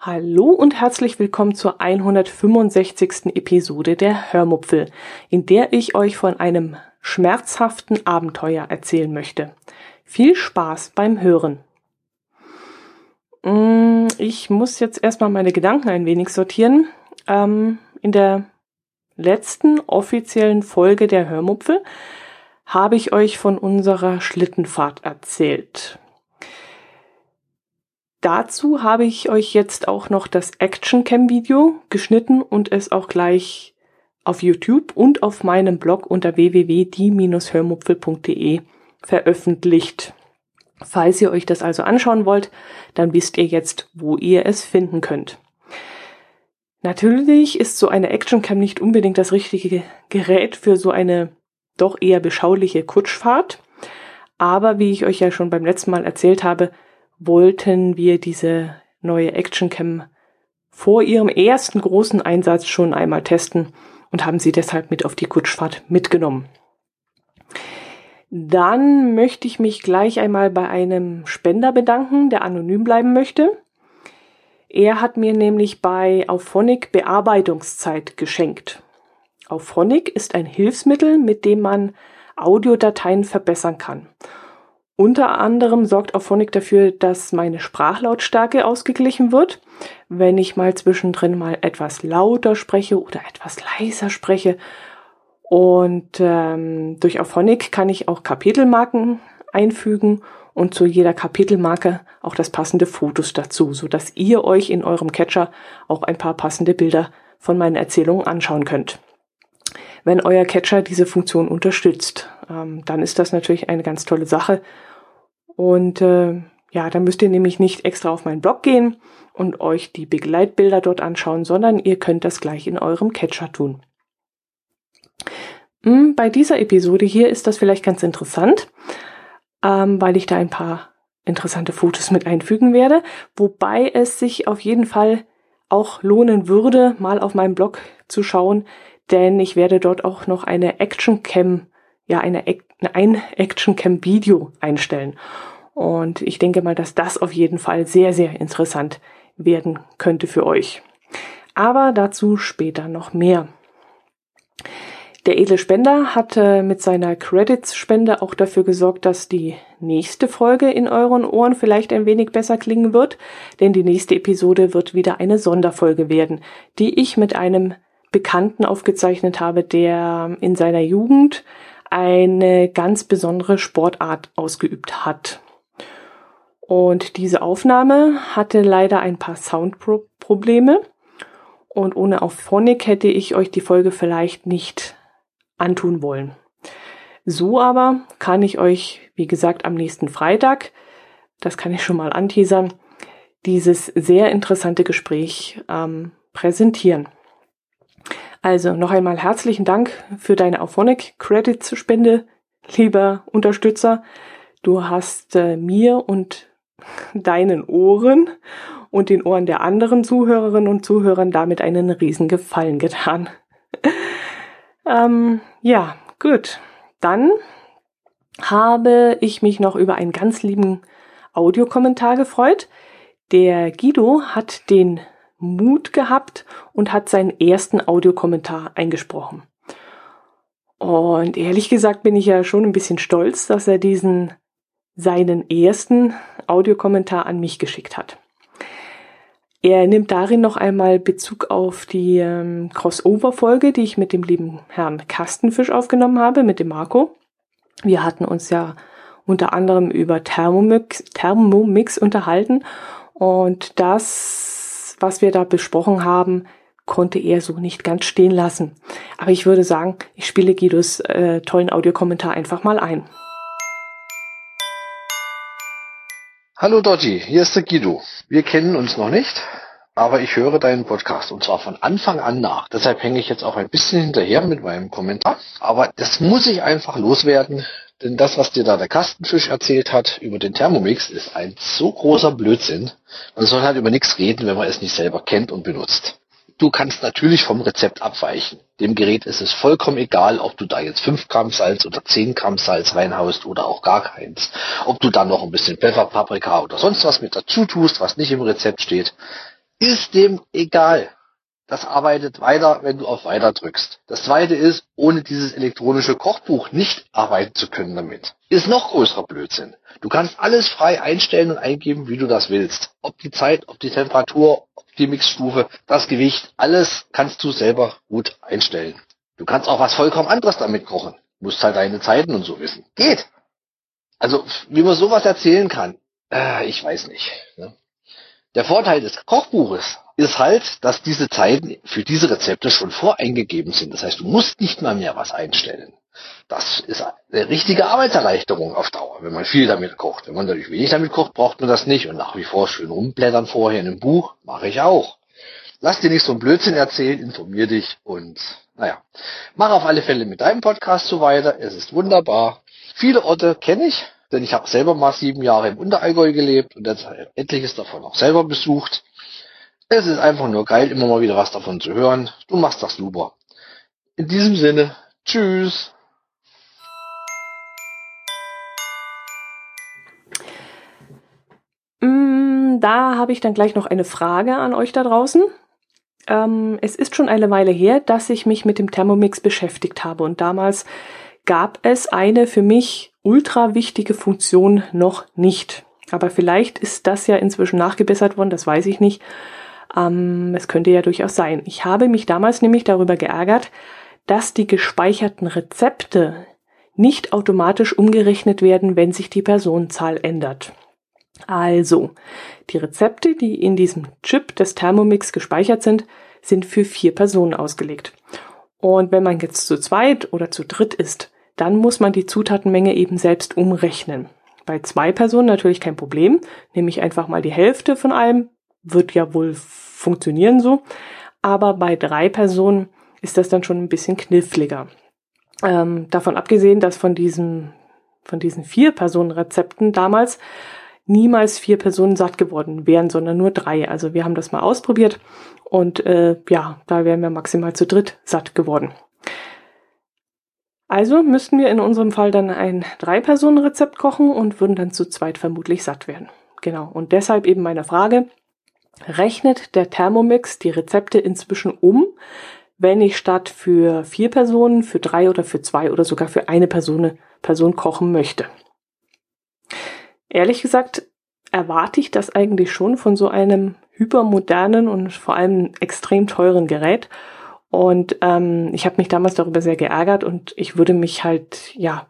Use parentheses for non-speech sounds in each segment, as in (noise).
Hallo und herzlich willkommen zur 165. Episode der Hörmupfel, in der ich euch von einem schmerzhaften Abenteuer erzählen möchte. Viel Spaß beim Hören. Mm, ich muss jetzt erstmal meine Gedanken ein wenig sortieren. Ähm, in der letzten offiziellen Folge der Hörmupfel habe ich euch von unserer Schlittenfahrt erzählt. Dazu habe ich euch jetzt auch noch das Action Cam Video geschnitten und es auch gleich auf YouTube und auf meinem Blog unter www.die-hörmupfel.de veröffentlicht. Falls ihr euch das also anschauen wollt, dann wisst ihr jetzt, wo ihr es finden könnt. Natürlich ist so eine Actioncam nicht unbedingt das richtige Gerät für so eine doch eher beschauliche Kutschfahrt. Aber wie ich euch ja schon beim letzten Mal erzählt habe, wollten wir diese neue Actioncam vor ihrem ersten großen Einsatz schon einmal testen und haben sie deshalb mit auf die Kutschfahrt mitgenommen. Dann möchte ich mich gleich einmal bei einem Spender bedanken, der anonym bleiben möchte. Er hat mir nämlich bei Auphonic Bearbeitungszeit geschenkt. Auphonic ist ein Hilfsmittel, mit dem man Audiodateien verbessern kann. Unter anderem sorgt Auphonic dafür, dass meine Sprachlautstärke ausgeglichen wird. Wenn ich mal zwischendrin mal etwas lauter spreche oder etwas leiser spreche. Und ähm, durch Auphonic kann ich auch Kapitelmarken einfügen und zu jeder Kapitelmarke auch das passende Fotos dazu, so dass ihr euch in eurem Catcher auch ein paar passende Bilder von meinen Erzählungen anschauen könnt. Wenn euer Catcher diese Funktion unterstützt, ähm, dann ist das natürlich eine ganz tolle Sache und äh, ja, dann müsst ihr nämlich nicht extra auf meinen Blog gehen und euch die Begleitbilder dort anschauen, sondern ihr könnt das gleich in eurem Catcher tun. Hm, bei dieser Episode hier ist das vielleicht ganz interessant, ähm, weil ich da ein paar interessante Fotos mit einfügen werde, wobei es sich auf jeden Fall auch lohnen würde, mal auf meinem Blog zu schauen, denn ich werde dort auch noch eine Action Cam ja eine, ein Action-Cam-Video einstellen. Und ich denke mal, dass das auf jeden Fall sehr, sehr interessant werden könnte für euch. Aber dazu später noch mehr. Der edle Spender hat äh, mit seiner Credits-Spende auch dafür gesorgt, dass die nächste Folge in euren Ohren vielleicht ein wenig besser klingen wird, denn die nächste Episode wird wieder eine Sonderfolge werden, die ich mit einem Bekannten aufgezeichnet habe, der in seiner Jugend eine ganz besondere Sportart ausgeübt hat. Und diese Aufnahme hatte leider ein paar Soundprobleme. Und ohne Auphonic hätte ich euch die Folge vielleicht nicht antun wollen. So aber kann ich euch, wie gesagt, am nächsten Freitag, das kann ich schon mal anteasern, dieses sehr interessante Gespräch ähm, präsentieren. Also noch einmal herzlichen Dank für deine Auphonic Credits Spende, lieber Unterstützer. Du hast äh, mir und (laughs) deinen Ohren und den Ohren der anderen Zuhörerinnen und Zuhörern damit einen riesen Gefallen getan. Ähm, ja, gut. Dann habe ich mich noch über einen ganz lieben Audiokommentar gefreut. Der Guido hat den Mut gehabt und hat seinen ersten Audiokommentar eingesprochen. Und ehrlich gesagt bin ich ja schon ein bisschen stolz, dass er diesen seinen ersten Audiokommentar an mich geschickt hat. Er nimmt darin noch einmal Bezug auf die ähm, Crossover-Folge, die ich mit dem lieben Herrn Kastenfisch aufgenommen habe, mit dem Marco. Wir hatten uns ja unter anderem über Thermomix, Thermomix unterhalten und das was wir da besprochen haben, konnte er so nicht ganz stehen lassen. Aber ich würde sagen, ich spiele Guidos äh, tollen Audiokommentar einfach mal ein. Hallo Dotti, hier ist der Guido. Wir kennen uns noch nicht, aber ich höre deinen Podcast und zwar von Anfang an nach. Deshalb hänge ich jetzt auch ein bisschen hinterher mit meinem Kommentar. Aber das muss ich einfach loswerden, denn das, was dir da der Kastenfisch erzählt hat über den Thermomix, ist ein so großer Blödsinn. Man soll halt über nichts reden, wenn man es nicht selber kennt und benutzt. Du kannst natürlich vom Rezept abweichen. Dem Gerät ist es vollkommen egal, ob du da jetzt 5 Gramm Salz oder 10 Gramm Salz reinhaust oder auch gar keins. Ob du dann noch ein bisschen Pfeffer, Paprika oder sonst was mit dazu tust, was nicht im Rezept steht, ist dem egal. Das arbeitet weiter, wenn du auf Weiter drückst. Das zweite ist, ohne dieses elektronische Kochbuch nicht arbeiten zu können damit. Ist noch größerer Blödsinn. Du kannst alles frei einstellen und eingeben, wie du das willst. Ob die Zeit, ob die Temperatur, die Mixstufe, das Gewicht, alles kannst du selber gut einstellen. Du kannst auch was vollkommen anderes damit kochen. Musst halt deine Zeiten und so wissen. Geht. Also, wie man sowas erzählen kann, äh, ich weiß nicht. Ne? Der Vorteil des Kochbuches ist halt, dass diese Zeiten für diese Rezepte schon voreingegeben sind. Das heißt, du musst nicht mal mehr was einstellen. Das ist eine richtige Arbeitserleichterung auf Dauer, wenn man viel damit kocht. Wenn man natürlich wenig damit kocht, braucht man das nicht. Und nach wie vor schön rumblättern vorher in einem Buch, mache ich auch. Lass dir nicht so ein Blödsinn erzählen, informier dich und naja, mach auf alle Fälle mit deinem Podcast so weiter. Es ist wunderbar. Viele Orte kenne ich, denn ich habe selber mal sieben Jahre im Unterallgäu gelebt und etliches davon auch selber besucht. Es ist einfach nur geil, immer mal wieder was davon zu hören. Du machst das super. In diesem Sinne, tschüss. Da habe ich dann gleich noch eine Frage an euch da draußen. Ähm, es ist schon eine Weile her, dass ich mich mit dem Thermomix beschäftigt habe und damals gab es eine für mich ultra wichtige Funktion noch nicht. Aber vielleicht ist das ja inzwischen nachgebessert worden, das weiß ich nicht. Ähm, es könnte ja durchaus sein. Ich habe mich damals nämlich darüber geärgert, dass die gespeicherten Rezepte nicht automatisch umgerechnet werden, wenn sich die Personenzahl ändert. Also, die Rezepte, die in diesem Chip des Thermomix gespeichert sind, sind für vier Personen ausgelegt. Und wenn man jetzt zu zweit oder zu dritt ist, dann muss man die Zutatenmenge eben selbst umrechnen. Bei zwei Personen natürlich kein Problem, nehme ich einfach mal die Hälfte von allem, wird ja wohl funktionieren so. Aber bei drei Personen ist das dann schon ein bisschen kniffliger. Ähm, davon abgesehen, dass von diesem, von diesen vier Personen Rezepten damals niemals vier Personen satt geworden wären, sondern nur drei. Also wir haben das mal ausprobiert und äh, ja, da wären wir maximal zu dritt satt geworden. Also müssten wir in unserem Fall dann ein Drei-Personen-Rezept kochen und würden dann zu zweit vermutlich satt werden. Genau. Und deshalb eben meine Frage, rechnet der Thermomix die Rezepte inzwischen um, wenn ich statt für vier Personen, für drei oder für zwei oder sogar für eine Person, Person kochen möchte? Ehrlich gesagt erwarte ich das eigentlich schon von so einem hypermodernen und vor allem extrem teuren Gerät und ähm, ich habe mich damals darüber sehr geärgert und ich würde mich halt, ja,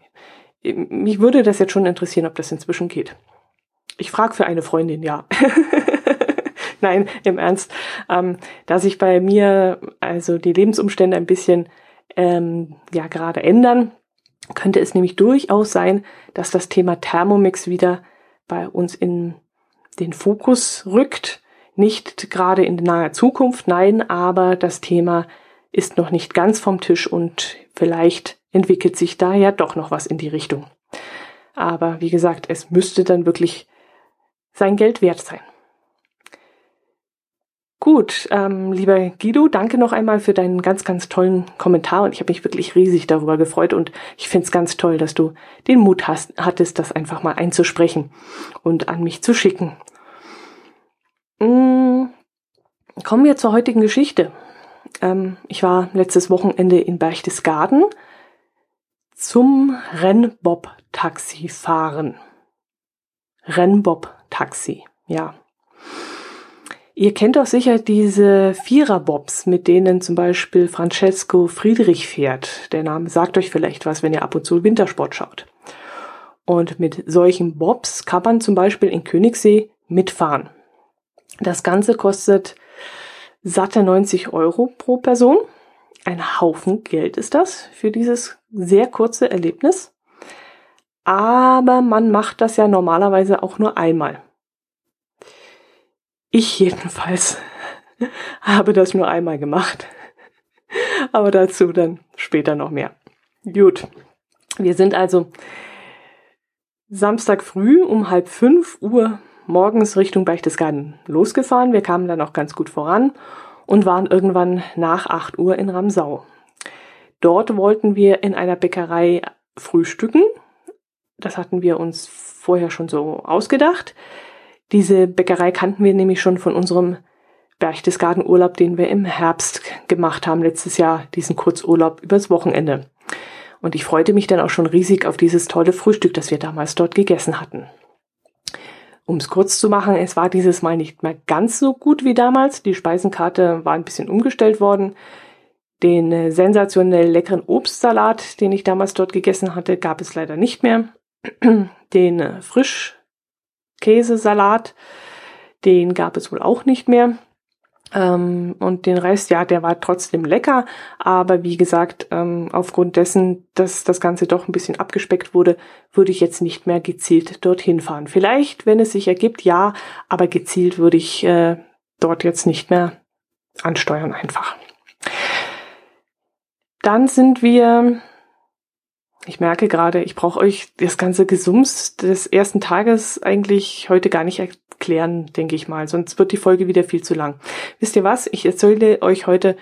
mich würde das jetzt schon interessieren, ob das inzwischen geht. Ich frage für eine Freundin, ja. (laughs) Nein, im Ernst, ähm, da sich bei mir also die Lebensumstände ein bisschen ähm, ja gerade ändern, könnte es nämlich durchaus sein, dass das Thema Thermomix wieder bei uns in den Fokus rückt. Nicht gerade in naher Zukunft, nein, aber das Thema ist noch nicht ganz vom Tisch und vielleicht entwickelt sich da ja doch noch was in die Richtung. Aber wie gesagt, es müsste dann wirklich sein Geld wert sein. Gut, ähm, lieber Guido, danke noch einmal für deinen ganz, ganz tollen Kommentar und ich habe mich wirklich riesig darüber gefreut und ich finde es ganz toll, dass du den Mut hast, hattest, das einfach mal einzusprechen und an mich zu schicken. Mm, kommen wir zur heutigen Geschichte. Ähm, ich war letztes Wochenende in Berchtesgaden zum Rennbob-Taxi fahren. Rennbob-Taxi, ja. Ihr kennt doch sicher diese Vierer-Bobs, mit denen zum Beispiel Francesco Friedrich fährt. Der Name sagt euch vielleicht was, wenn ihr ab und zu Wintersport schaut. Und mit solchen Bobs kann man zum Beispiel in Königssee mitfahren. Das Ganze kostet satte 90 Euro pro Person. Ein Haufen Geld ist das für dieses sehr kurze Erlebnis. Aber man macht das ja normalerweise auch nur einmal. Ich jedenfalls (laughs) habe das nur einmal gemacht. Aber dazu dann später noch mehr. Gut. Wir sind also Samstag früh um halb fünf Uhr morgens Richtung Berchtesgaden losgefahren. Wir kamen dann auch ganz gut voran und waren irgendwann nach 8 Uhr in Ramsau. Dort wollten wir in einer Bäckerei frühstücken. Das hatten wir uns vorher schon so ausgedacht. Diese Bäckerei kannten wir nämlich schon von unserem Berchtesgaden-Urlaub, den wir im Herbst gemacht haben, letztes Jahr, diesen Kurzurlaub übers Wochenende. Und ich freute mich dann auch schon riesig auf dieses tolle Frühstück, das wir damals dort gegessen hatten. Um es kurz zu machen, es war dieses Mal nicht mehr ganz so gut wie damals. Die Speisenkarte war ein bisschen umgestellt worden. Den äh, sensationell leckeren Obstsalat, den ich damals dort gegessen hatte, gab es leider nicht mehr. Den äh, Frischkäsesalat, den gab es wohl auch nicht mehr. Ähm, und den Rest, ja, der war trotzdem lecker, aber wie gesagt, ähm, aufgrund dessen, dass das Ganze doch ein bisschen abgespeckt wurde, würde ich jetzt nicht mehr gezielt dorthin fahren. Vielleicht, wenn es sich ergibt, ja, aber gezielt würde ich äh, dort jetzt nicht mehr ansteuern einfach. Dann sind wir, ich merke gerade, ich brauche euch das ganze Gesums des ersten Tages eigentlich heute gar nicht klären, denke ich mal. Sonst wird die Folge wieder viel zu lang. Wisst ihr was? Ich erzähle euch heute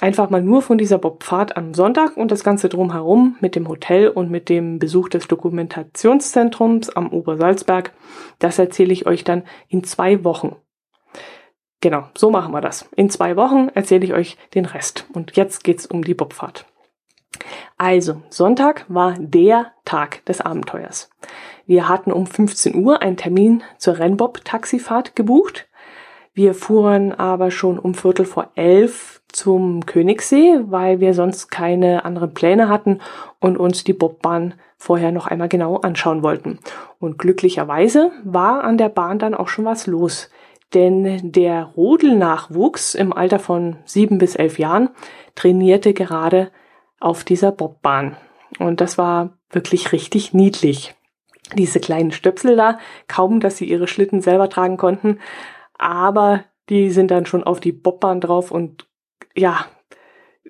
einfach mal nur von dieser Bobfahrt am Sonntag und das Ganze drumherum mit dem Hotel und mit dem Besuch des Dokumentationszentrums am Obersalzberg. Das erzähle ich euch dann in zwei Wochen. Genau, so machen wir das. In zwei Wochen erzähle ich euch den Rest. Und jetzt geht's um die Bobfahrt. Also, Sonntag war der Tag des Abenteuers. Wir hatten um 15 Uhr einen Termin zur Rennbob-Taxifahrt gebucht. Wir fuhren aber schon um Viertel vor elf zum Königssee, weil wir sonst keine anderen Pläne hatten und uns die Bobbahn vorher noch einmal genau anschauen wollten. Und glücklicherweise war an der Bahn dann auch schon was los. Denn der Rodelnachwuchs im Alter von sieben bis elf Jahren trainierte gerade auf dieser Bobbahn. Und das war wirklich richtig niedlich diese kleinen Stöpsel da, kaum, dass sie ihre Schlitten selber tragen konnten, aber die sind dann schon auf die Bobbahn drauf und ja,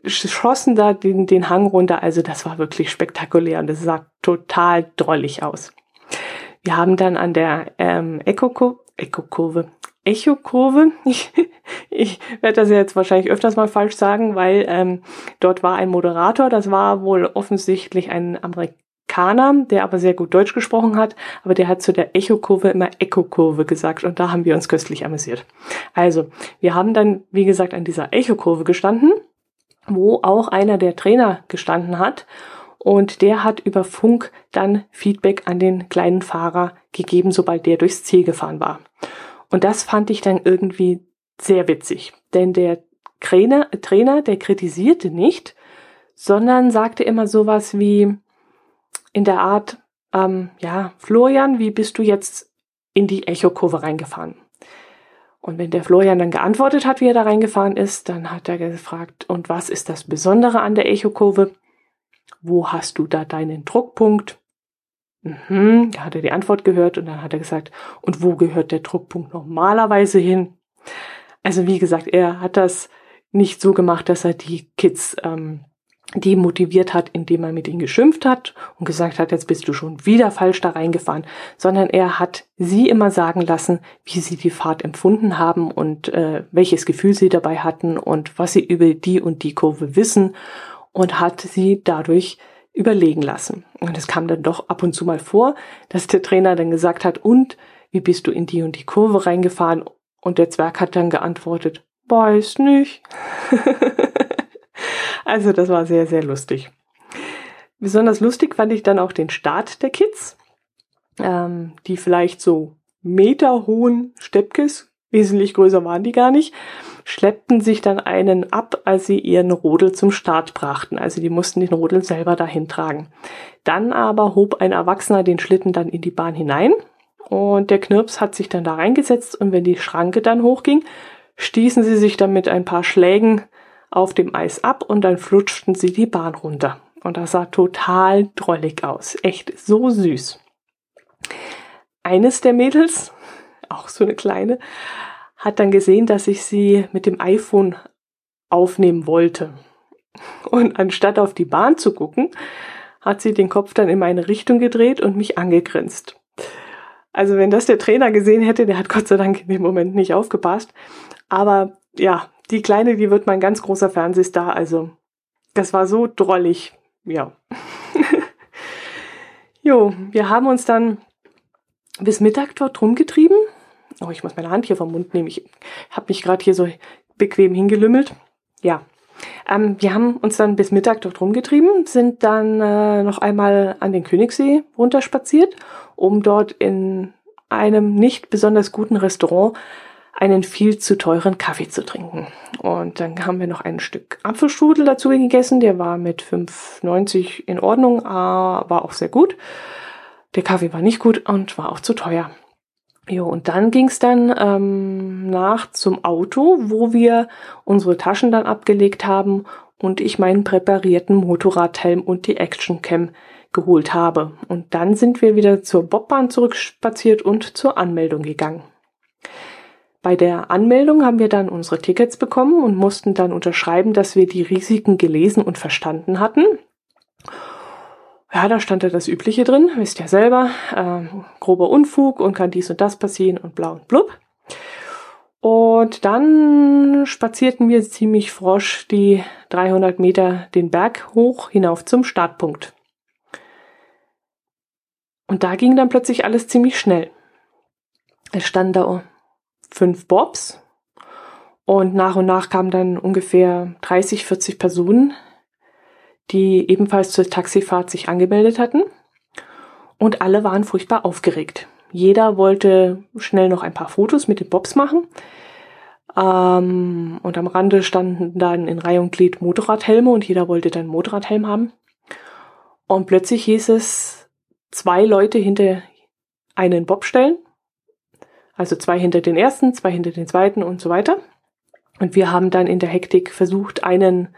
schossen da den, den Hang runter. Also das war wirklich spektakulär und das sah total drollig aus. Wir haben dann an der ähm, Echo-Kurve, Echo-Kurve, ich, ich werde das jetzt wahrscheinlich öfters mal falsch sagen, weil ähm, dort war ein Moderator, das war wohl offensichtlich ein Amerikaner, der aber sehr gut Deutsch gesprochen hat, aber der hat zu der Echo-Kurve immer Echo-Kurve gesagt. Und da haben wir uns köstlich amüsiert. Also, wir haben dann, wie gesagt, an dieser Echo-Kurve gestanden, wo auch einer der Trainer gestanden hat. Und der hat über Funk dann Feedback an den kleinen Fahrer gegeben, sobald der durchs Ziel gefahren war. Und das fand ich dann irgendwie sehr witzig, denn der Trainer, Trainer der kritisierte nicht, sondern sagte immer sowas wie, in der Art, ähm, ja, Florian, wie bist du jetzt in die Echokurve reingefahren? Und wenn der Florian dann geantwortet hat, wie er da reingefahren ist, dann hat er gefragt, und was ist das Besondere an der Echokurve? Wo hast du da deinen Druckpunkt? Mhm, da hat er die Antwort gehört und dann hat er gesagt, und wo gehört der Druckpunkt normalerweise hin? Also wie gesagt, er hat das nicht so gemacht, dass er die Kids ähm, die motiviert hat, indem er mit ihnen geschimpft hat und gesagt hat, jetzt bist du schon wieder falsch da reingefahren, sondern er hat sie immer sagen lassen, wie sie die Fahrt empfunden haben und äh, welches Gefühl sie dabei hatten und was sie über die und die Kurve wissen und hat sie dadurch überlegen lassen. Und es kam dann doch ab und zu mal vor, dass der Trainer dann gesagt hat, und wie bist du in die und die Kurve reingefahren? Und der Zwerg hat dann geantwortet, weiß nicht. (laughs) Also das war sehr, sehr lustig. Besonders lustig fand ich dann auch den Start der Kids, ähm, die vielleicht so meterhohen Steppkes, wesentlich größer waren die gar nicht, schleppten sich dann einen ab, als sie ihren Rodel zum Start brachten. Also die mussten den Rodel selber dahin tragen. Dann aber hob ein Erwachsener den Schlitten dann in die Bahn hinein und der Knirps hat sich dann da reingesetzt und wenn die Schranke dann hochging, stießen sie sich dann mit ein paar Schlägen auf dem Eis ab und dann flutschten sie die Bahn runter. Und das sah total drollig aus. Echt so süß. Eines der Mädels, auch so eine kleine, hat dann gesehen, dass ich sie mit dem iPhone aufnehmen wollte. Und anstatt auf die Bahn zu gucken, hat sie den Kopf dann in meine Richtung gedreht und mich angegrinst. Also wenn das der Trainer gesehen hätte, der hat Gott sei Dank in dem Moment nicht aufgepasst. Aber ja, die Kleine, die wird mein ganz großer Fernsehstar. Also, das war so drollig. Ja. (laughs) jo, wir haben uns dann bis Mittag dort rumgetrieben. Oh, ich muss meine Hand hier vom Mund nehmen. Ich habe mich gerade hier so bequem hingelümmelt. Ja. Ähm, wir haben uns dann bis Mittag dort rumgetrieben, sind dann äh, noch einmal an den Königssee runterspaziert, um dort in einem nicht besonders guten Restaurant einen viel zu teuren Kaffee zu trinken. Und dann haben wir noch ein Stück Apfelstrudel dazu gegessen. Der war mit 5,90 in Ordnung, war auch sehr gut. Der Kaffee war nicht gut und war auch zu teuer. Jo, und dann ging's dann ähm, nach zum Auto, wo wir unsere Taschen dann abgelegt haben und ich meinen präparierten Motorradhelm und die Actioncam geholt habe. Und dann sind wir wieder zur Bobbahn zurückspaziert und zur Anmeldung gegangen. Bei der Anmeldung haben wir dann unsere Tickets bekommen und mussten dann unterschreiben, dass wir die Risiken gelesen und verstanden hatten. Ja, da stand ja das Übliche drin, wisst ihr selber, äh, grober Unfug und kann dies und das passieren und blau und blub. Und dann spazierten wir ziemlich frosch die 300 Meter den Berg hoch hinauf zum Startpunkt. Und da ging dann plötzlich alles ziemlich schnell. Es stand da fünf Bobs und nach und nach kamen dann ungefähr 30, 40 Personen, die ebenfalls zur Taxifahrt sich angemeldet hatten. Und alle waren furchtbar aufgeregt. Jeder wollte schnell noch ein paar Fotos mit den Bobs machen. Ähm, und am Rande standen dann in Reihe und Glied Motorradhelme und jeder wollte dann Motorradhelm haben. Und plötzlich hieß es, zwei Leute hinter einen Bob stellen also zwei hinter den ersten, zwei hinter den zweiten und so weiter. Und wir haben dann in der Hektik versucht, einen,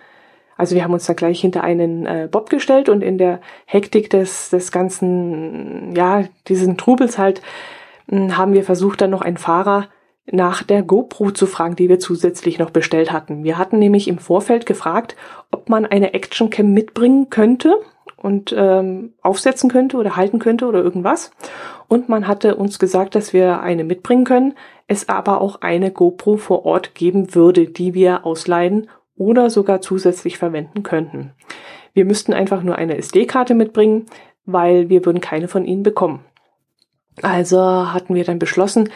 also wir haben uns dann gleich hinter einen äh, Bob gestellt und in der Hektik des, des ganzen, ja, diesen Trubels halt, mh, hm, haben wir versucht, dann noch einen Fahrer nach der GoPro zu fragen, die wir zusätzlich noch bestellt hatten. Wir hatten nämlich im Vorfeld gefragt, ob man eine Actioncam mitbringen könnte und ähm, aufsetzen könnte oder halten könnte oder irgendwas. Und man hatte uns gesagt, dass wir eine mitbringen können, es aber auch eine GoPro vor Ort geben würde, die wir ausleihen oder sogar zusätzlich verwenden könnten. Wir müssten einfach nur eine SD-Karte mitbringen, weil wir würden keine von ihnen bekommen. Also hatten wir dann beschlossen,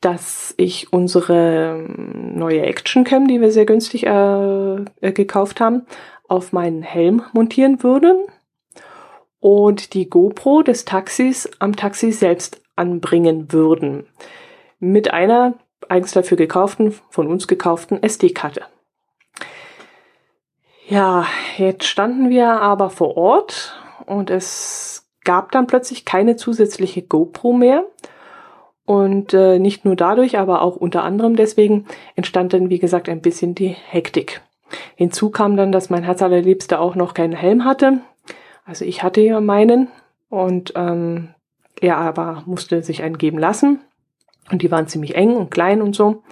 dass ich unsere ähm, neue Actioncam, die wir sehr günstig äh, äh, gekauft haben, auf meinen Helm montieren würde und die GoPro des Taxis am Taxi selbst anbringen würden. Mit einer eigens dafür gekauften, von uns gekauften SD-Karte. Ja, jetzt standen wir aber vor Ort und es gab dann plötzlich keine zusätzliche GoPro mehr. Und äh, nicht nur dadurch, aber auch unter anderem deswegen entstand dann, wie gesagt, ein bisschen die Hektik. Hinzu kam dann, dass mein Herz allerliebster auch noch keinen Helm hatte. Also ich hatte ja meinen und ähm, er aber musste sich einen geben lassen. Und die waren ziemlich eng und klein und so.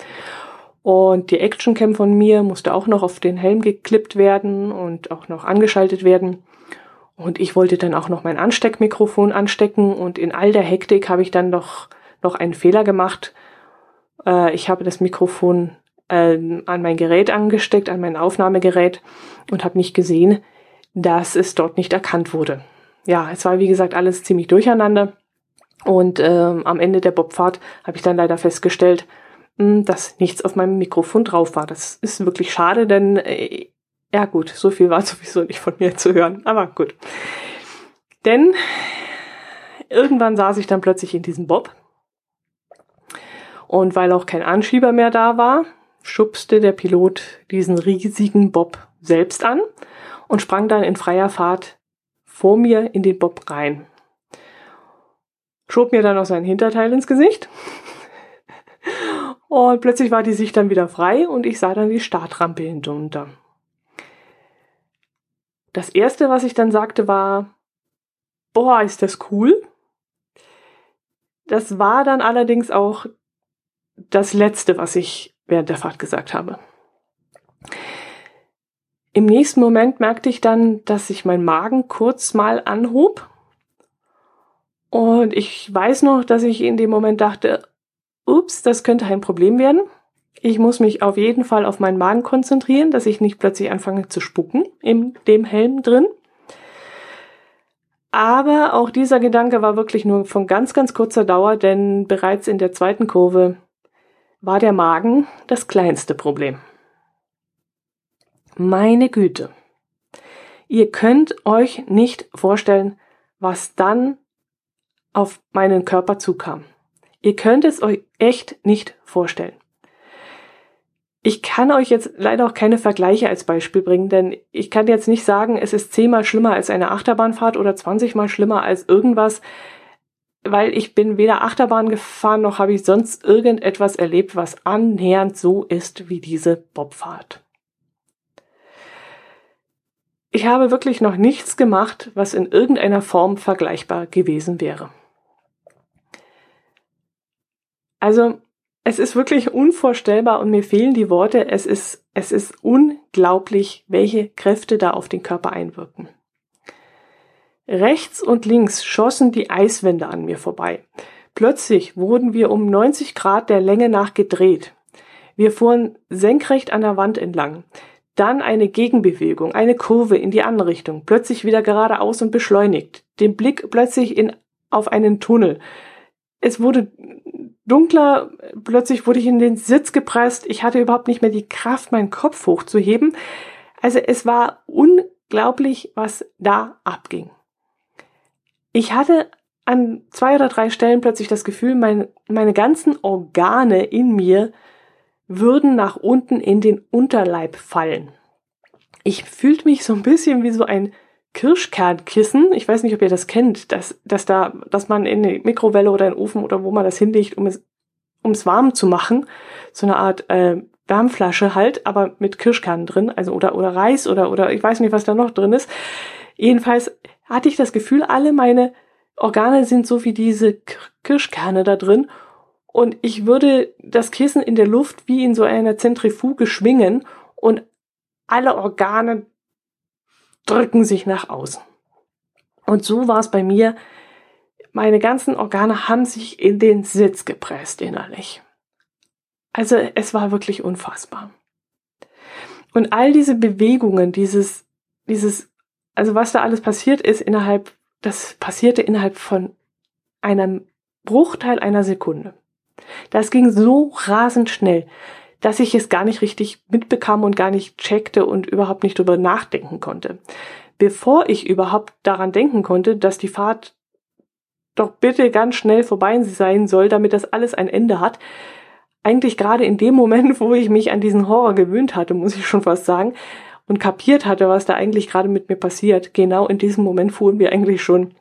Und die Actioncam von mir musste auch noch auf den Helm geklippt werden und auch noch angeschaltet werden. Und ich wollte dann auch noch mein Ansteckmikrofon anstecken und in all der Hektik habe ich dann doch noch einen Fehler gemacht. Äh, ich habe das Mikrofon äh, an mein Gerät angesteckt, an mein Aufnahmegerät und habe nicht gesehen, dass es dort nicht erkannt wurde. Ja, es war wie gesagt alles ziemlich durcheinander und ähm, am Ende der Bobfahrt habe ich dann leider festgestellt, dass nichts auf meinem Mikrofon drauf war. Das ist wirklich schade, denn äh, ja gut, so viel war (laughs) sowieso nicht von mir zu hören, aber gut. Denn irgendwann saß ich dann plötzlich in diesem Bob und weil auch kein Anschieber mehr da war, schubste der Pilot diesen riesigen Bob selbst an und sprang dann in freier Fahrt vor mir in den Bob rein. Schob mir dann noch sein Hinterteil ins Gesicht. Und plötzlich war die Sicht dann wieder frei und ich sah dann die Startrampe hinunter. Das erste, was ich dann sagte, war, boah, ist das cool. Das war dann allerdings auch das letzte, was ich während der Fahrt gesagt habe. Im nächsten Moment merkte ich dann, dass sich mein Magen kurz mal anhob. Und ich weiß noch, dass ich in dem Moment dachte, ups, das könnte ein Problem werden. Ich muss mich auf jeden Fall auf meinen Magen konzentrieren, dass ich nicht plötzlich anfange zu spucken in dem Helm drin. Aber auch dieser Gedanke war wirklich nur von ganz, ganz kurzer Dauer, denn bereits in der zweiten Kurve war der Magen das kleinste Problem. Meine Güte. Ihr könnt euch nicht vorstellen, was dann auf meinen Körper zukam. Ihr könnt es euch echt nicht vorstellen. Ich kann euch jetzt leider auch keine Vergleiche als Beispiel bringen, denn ich kann jetzt nicht sagen, es ist zehnmal schlimmer als eine Achterbahnfahrt oder zwanzigmal schlimmer als irgendwas, weil ich bin weder Achterbahn gefahren noch habe ich sonst irgendetwas erlebt, was annähernd so ist wie diese Bobfahrt. Ich habe wirklich noch nichts gemacht, was in irgendeiner Form vergleichbar gewesen wäre. Also, es ist wirklich unvorstellbar und mir fehlen die Worte. Es ist, es ist unglaublich, welche Kräfte da auf den Körper einwirken. Rechts und links schossen die Eiswände an mir vorbei. Plötzlich wurden wir um 90 Grad der Länge nach gedreht. Wir fuhren senkrecht an der Wand entlang. Dann eine Gegenbewegung, eine Kurve in die andere Richtung, plötzlich wieder geradeaus und beschleunigt. Den Blick plötzlich in, auf einen Tunnel. Es wurde dunkler, plötzlich wurde ich in den Sitz gepresst. Ich hatte überhaupt nicht mehr die Kraft, meinen Kopf hochzuheben. Also es war unglaublich, was da abging. Ich hatte an zwei oder drei Stellen plötzlich das Gefühl, mein, meine ganzen Organe in mir würden nach unten in den Unterleib fallen. Ich fühlte mich so ein bisschen wie so ein Kirschkernkissen. Ich weiß nicht, ob ihr das kennt, dass, dass da, dass man in eine Mikrowelle oder in den Ofen oder wo man das hinlegt, um es, um es warm zu machen. So eine Art äh, Wärmflasche halt, aber mit Kirschkernen drin, also oder, oder Reis oder, oder ich weiß nicht, was da noch drin ist. Jedenfalls hatte ich das Gefühl, alle meine Organe sind so wie diese Kirschkerne da drin und ich würde das Kissen in der Luft wie in so einer Zentrifuge schwingen und alle Organe drücken sich nach außen. Und so war es bei mir. Meine ganzen Organe haben sich in den Sitz gepresst innerlich. Also es war wirklich unfassbar. Und all diese Bewegungen, dieses, dieses, also was da alles passiert ist innerhalb, das passierte innerhalb von einem Bruchteil einer Sekunde. Das ging so rasend schnell, dass ich es gar nicht richtig mitbekam und gar nicht checkte und überhaupt nicht drüber nachdenken konnte. Bevor ich überhaupt daran denken konnte, dass die Fahrt doch bitte ganz schnell vorbei sein soll, damit das alles ein Ende hat, eigentlich gerade in dem Moment, wo ich mich an diesen Horror gewöhnt hatte, muss ich schon fast sagen, und kapiert hatte, was da eigentlich gerade mit mir passiert, genau in diesem Moment fuhren wir eigentlich schon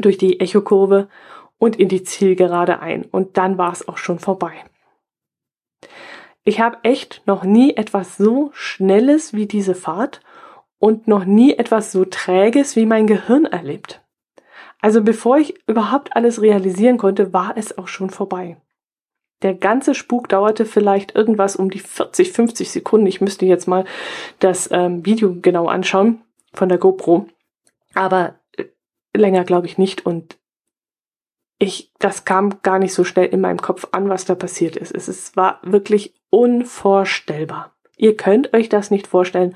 durch die Echokurve und in die Zielgerade ein. Und dann war es auch schon vorbei. Ich habe echt noch nie etwas so Schnelles wie diese Fahrt und noch nie etwas so Träges wie mein Gehirn erlebt. Also bevor ich überhaupt alles realisieren konnte, war es auch schon vorbei. Der ganze Spuk dauerte vielleicht irgendwas um die 40, 50 Sekunden. Ich müsste jetzt mal das ähm, Video genau anschauen von der GoPro. Aber äh, länger glaube ich nicht. Und ich, das kam gar nicht so schnell in meinem Kopf an, was da passiert ist. Es, es war wirklich unvorstellbar. Ihr könnt euch das nicht vorstellen,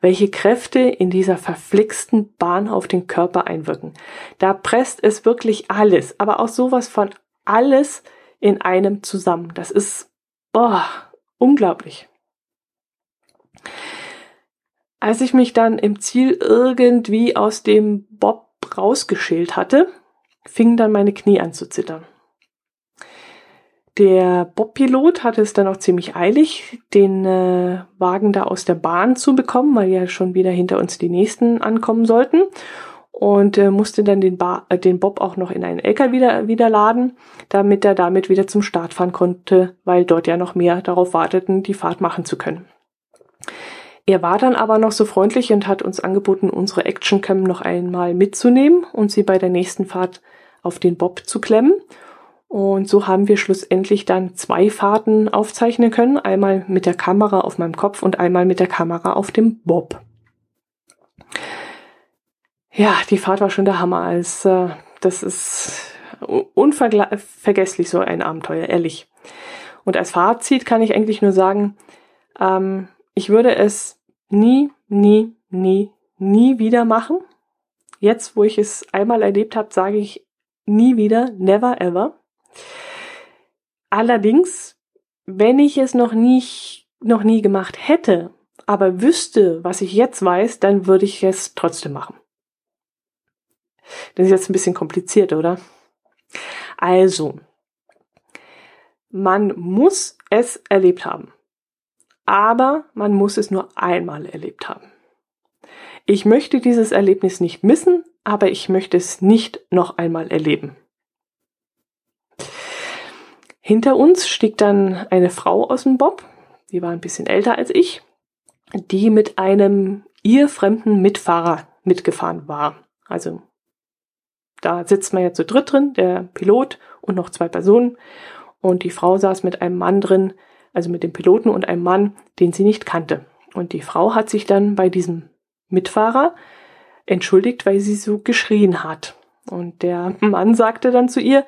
welche Kräfte in dieser verflixten Bahn auf den Körper einwirken. Da presst es wirklich alles, aber auch sowas von alles in einem zusammen. Das ist, boah, unglaublich. Als ich mich dann im Ziel irgendwie aus dem Bob rausgeschält hatte, fingen dann meine Knie an zu zittern. Der Bobpilot hatte es dann auch ziemlich eilig, den äh, Wagen da aus der Bahn zu bekommen, weil ja schon wieder hinter uns die nächsten ankommen sollten und äh, musste dann den, ba äh, den Bob auch noch in einen LKW wieder, wieder laden, damit er damit wieder zum Start fahren konnte, weil dort ja noch mehr darauf warteten, die Fahrt machen zu können. Er war dann aber noch so freundlich und hat uns angeboten, unsere Actioncam noch einmal mitzunehmen und sie bei der nächsten Fahrt auf den Bob zu klemmen. Und so haben wir schlussendlich dann zwei Fahrten aufzeichnen können. Einmal mit der Kamera auf meinem Kopf und einmal mit der Kamera auf dem Bob. Ja, die Fahrt war schon der Hammer. Als, das ist unvergesslich so ein Abenteuer, ehrlich. Und als Fazit kann ich eigentlich nur sagen, ähm, ich würde es nie, nie, nie, nie wieder machen. Jetzt, wo ich es einmal erlebt habe, sage ich nie wieder, never ever. Allerdings, wenn ich es noch nie, noch nie gemacht hätte, aber wüsste, was ich jetzt weiß, dann würde ich es trotzdem machen. Das ist jetzt ein bisschen kompliziert, oder? Also, man muss es erlebt haben. Aber man muss es nur einmal erlebt haben. Ich möchte dieses Erlebnis nicht missen, aber ich möchte es nicht noch einmal erleben. Hinter uns stieg dann eine Frau aus dem Bob, die war ein bisschen älter als ich, die mit einem ihr fremden Mitfahrer mitgefahren war. Also da sitzt man ja zu dritt drin, der Pilot und noch zwei Personen. Und die Frau saß mit einem Mann drin, also mit dem Piloten und einem Mann, den sie nicht kannte. Und die Frau hat sich dann bei diesem Mitfahrer entschuldigt, weil sie so geschrien hat. Und der Mann sagte dann zu ihr,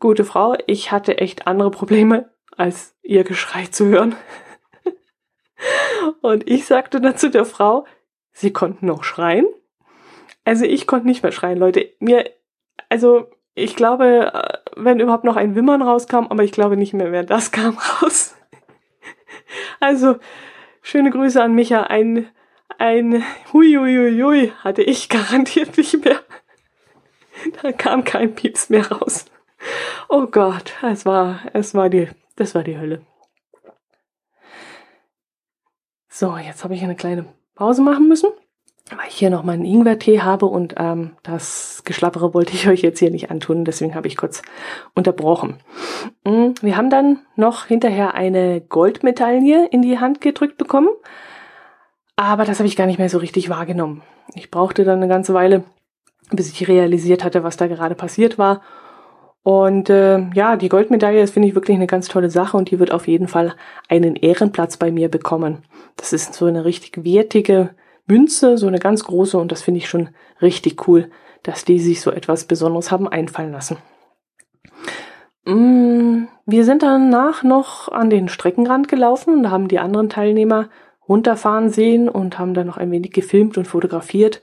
gute Frau, ich hatte echt andere Probleme, als ihr Geschrei zu hören. (laughs) Und ich sagte dann zu der Frau, sie konnten noch schreien. Also ich konnte nicht mehr schreien, Leute. Mir, also ich glaube, äh, wenn überhaupt noch ein Wimmern rauskam, aber ich glaube nicht mehr, wer das (laughs) kam raus. Also schöne Grüße an Micha. Ein, ein Huiuiuiui hatte ich garantiert nicht mehr. (laughs) Da kam kein Pieps mehr raus. Oh Gott, es war, es war die, das war die Hölle. So, jetzt habe ich eine kleine Pause machen müssen weil ich hier noch meinen Ingwertee habe und ähm, das Geschlappere wollte ich (laughs) euch jetzt hier nicht antun, deswegen habe ich kurz unterbrochen. Mm, wir haben dann noch hinterher eine Goldmedaille in die Hand gedrückt bekommen, aber das habe ich gar nicht mehr so richtig wahrgenommen. Ich brauchte dann eine ganze Weile, bis ich realisiert hatte, was da gerade passiert war. Und äh, ja, die Goldmedaille, das finde ich wirklich eine ganz tolle Sache und die wird auf jeden Fall einen Ehrenplatz bei mir bekommen. Das ist so eine richtig wertige Münze, so eine ganz große, und das finde ich schon richtig cool, dass die sich so etwas Besonderes haben einfallen lassen. Mm, wir sind danach noch an den Streckenrand gelaufen und haben die anderen Teilnehmer runterfahren sehen und haben dann noch ein wenig gefilmt und fotografiert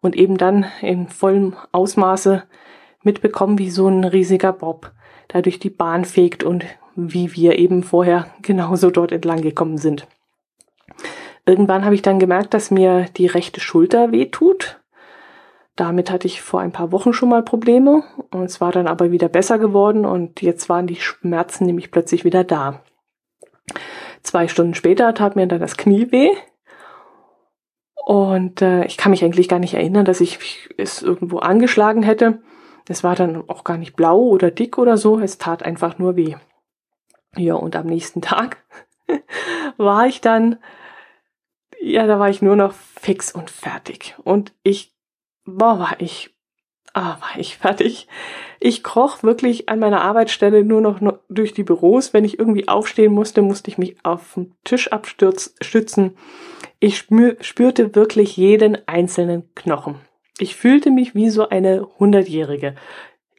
und eben dann in vollem Ausmaße mitbekommen, wie so ein riesiger Bob da durch die Bahn fegt und wie wir eben vorher (laughs) genauso dort entlang gekommen sind. Irgendwann habe ich dann gemerkt, dass mir die rechte Schulter wehtut. Damit hatte ich vor ein paar Wochen schon mal Probleme und es war dann aber wieder besser geworden und jetzt waren die Schmerzen nämlich plötzlich wieder da. Zwei Stunden später tat mir dann das Knie weh und äh, ich kann mich eigentlich gar nicht erinnern, dass ich es irgendwo angeschlagen hätte. Es war dann auch gar nicht blau oder dick oder so, es tat einfach nur weh. Ja, und am nächsten Tag (laughs) war ich dann ja, da war ich nur noch fix und fertig. Und ich, boah, war ich, ah, war ich (laughs) fertig. Ich kroch wirklich an meiner Arbeitsstelle nur noch durch die Büros. Wenn ich irgendwie aufstehen musste, musste ich mich auf den Tisch abstützen. Ich spürte wirklich jeden einzelnen Knochen. Ich fühlte mich wie so eine Hundertjährige.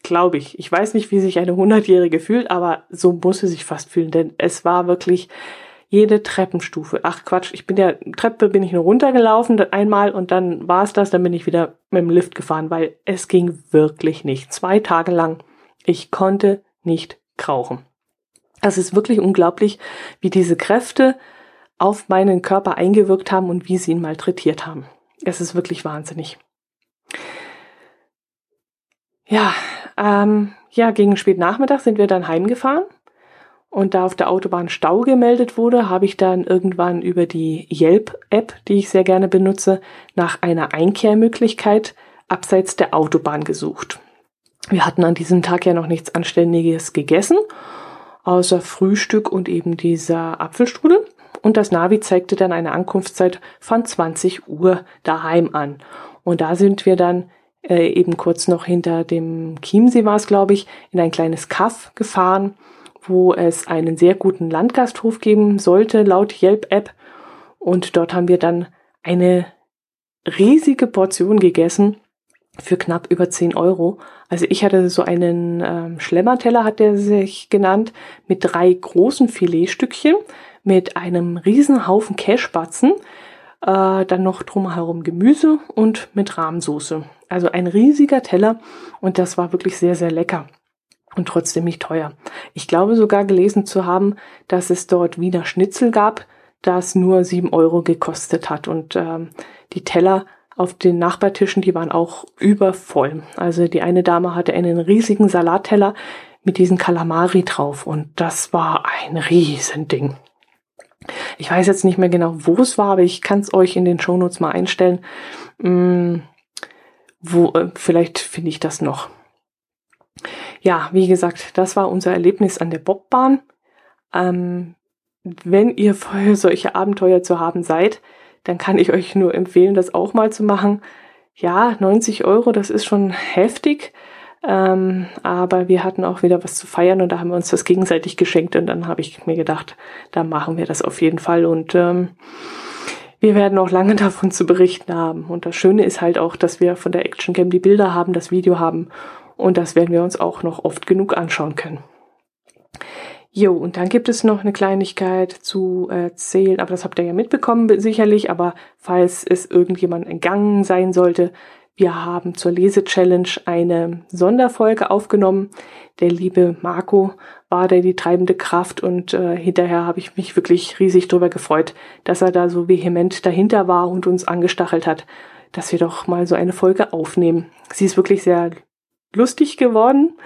Glaube ich. Ich weiß nicht, wie sich eine Hundertjährige fühlt, aber so muss sie sich fast fühlen, denn es war wirklich, jede Treppenstufe. Ach Quatsch, ich bin ja, Treppe bin ich nur runtergelaufen einmal und dann war es das, dann bin ich wieder mit dem Lift gefahren, weil es ging wirklich nicht. Zwei Tage lang. Ich konnte nicht krauchen. Es ist wirklich unglaublich, wie diese Kräfte auf meinen Körper eingewirkt haben und wie sie ihn malträtiert haben. Es ist wirklich wahnsinnig. Ja, ähm, ja, gegen spät Nachmittag sind wir dann heimgefahren und da auf der Autobahn Stau gemeldet wurde, habe ich dann irgendwann über die Yelp-App, die ich sehr gerne benutze, nach einer Einkehrmöglichkeit abseits der Autobahn gesucht. Wir hatten an diesem Tag ja noch nichts Anständiges gegessen, außer Frühstück und eben dieser Apfelstrudel. Und das Navi zeigte dann eine Ankunftszeit von 20 Uhr daheim an. Und da sind wir dann äh, eben kurz noch hinter dem Chiemsee war es, glaube ich, in ein kleines Kaff gefahren wo es einen sehr guten Landgasthof geben sollte, laut Yelp-App. Und dort haben wir dann eine riesige Portion gegessen. für knapp über 10 Euro. Also ich hatte so einen ähm, Schlemmerteller, hat der sich genannt, mit drei großen Filetstückchen, mit einem riesen Haufen Cashbatzen, äh, dann noch drumherum Gemüse und mit Rahmsoße. Also ein riesiger Teller und das war wirklich sehr, sehr lecker und trotzdem nicht teuer. Ich glaube sogar gelesen zu haben, dass es dort Wiener Schnitzel gab, das nur sieben Euro gekostet hat und ähm, die Teller auf den Nachbartischen, die waren auch übervoll. Also die eine Dame hatte einen riesigen Salatteller mit diesen Kalamari drauf und das war ein Riesending. Ich weiß jetzt nicht mehr genau, wo es war, aber ich kann es euch in den Shownotes mal einstellen. Hm, wo, äh, vielleicht finde ich das noch. Ja, wie gesagt, das war unser Erlebnis an der Bobbahn. Ähm, wenn ihr für solche Abenteuer zu haben seid, dann kann ich euch nur empfehlen, das auch mal zu machen. Ja, 90 Euro, das ist schon heftig. Ähm, aber wir hatten auch wieder was zu feiern und da haben wir uns das gegenseitig geschenkt und dann habe ich mir gedacht, da machen wir das auf jeden Fall und ähm, wir werden auch lange (laughs) davon zu berichten haben. Und das Schöne ist halt auch, dass wir von der Action Cam die Bilder haben, das Video haben und das werden wir uns auch noch oft genug anschauen können. Jo, und dann gibt es noch eine Kleinigkeit zu erzählen, aber das habt ihr ja mitbekommen sicherlich, aber falls es irgendjemand entgangen sein sollte, wir haben zur Lese-Challenge eine Sonderfolge aufgenommen. Der liebe Marco war da die treibende Kraft und äh, hinterher habe ich mich wirklich riesig darüber gefreut, dass er da so vehement dahinter war und uns angestachelt hat, dass wir doch mal so eine Folge aufnehmen. Sie ist wirklich sehr lustig geworden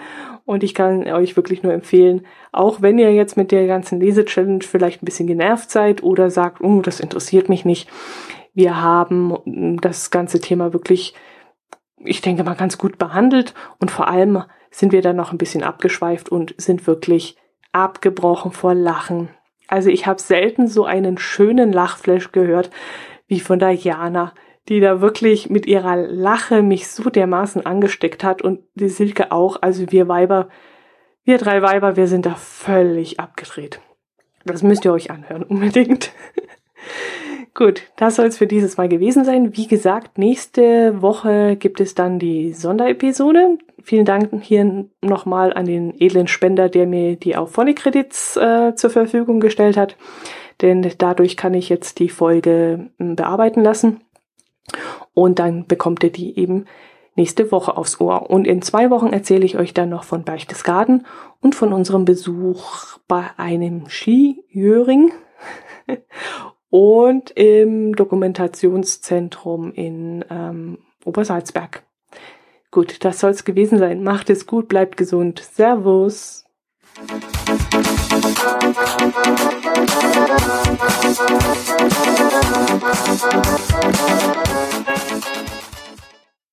und ich kann euch wirklich nur empfehlen, auch wenn ihr jetzt mit der ganzen Lese-Challenge vielleicht ein bisschen genervt seid oder sagt, oh, das interessiert mich nicht. Wir haben das ganze Thema wirklich, ich denke mal, ganz gut behandelt und vor allem sind wir dann noch ein bisschen abgeschweift und sind wirklich abgebrochen vor Lachen. Also ich habe selten so einen schönen Lachflash gehört wie von der Jana die da wirklich mit ihrer Lache mich so dermaßen angesteckt hat und die Silke auch. Also wir Weiber, wir drei Weiber, wir sind da völlig abgedreht. Das müsst ihr euch anhören, (laughs) unbedingt. Gut, das soll es für dieses Mal gewesen sein. Wie gesagt, nächste Woche gibt es dann die Sonderepisode. Vielen Dank hier nochmal an den edlen Spender, der mir die auf Phonic-Credits äh, zur Verfügung gestellt hat. Denn dadurch kann ich jetzt die Folge äh, bearbeiten lassen. Und dann bekommt ihr die eben nächste Woche aufs Ohr. Und in zwei Wochen erzähle ich euch dann noch von Berchtesgaden und von unserem Besuch bei einem Skijöring (laughs) und im Dokumentationszentrum in ähm, Obersalzberg. Gut, das soll es gewesen sein. Macht es gut, bleibt gesund. Servus.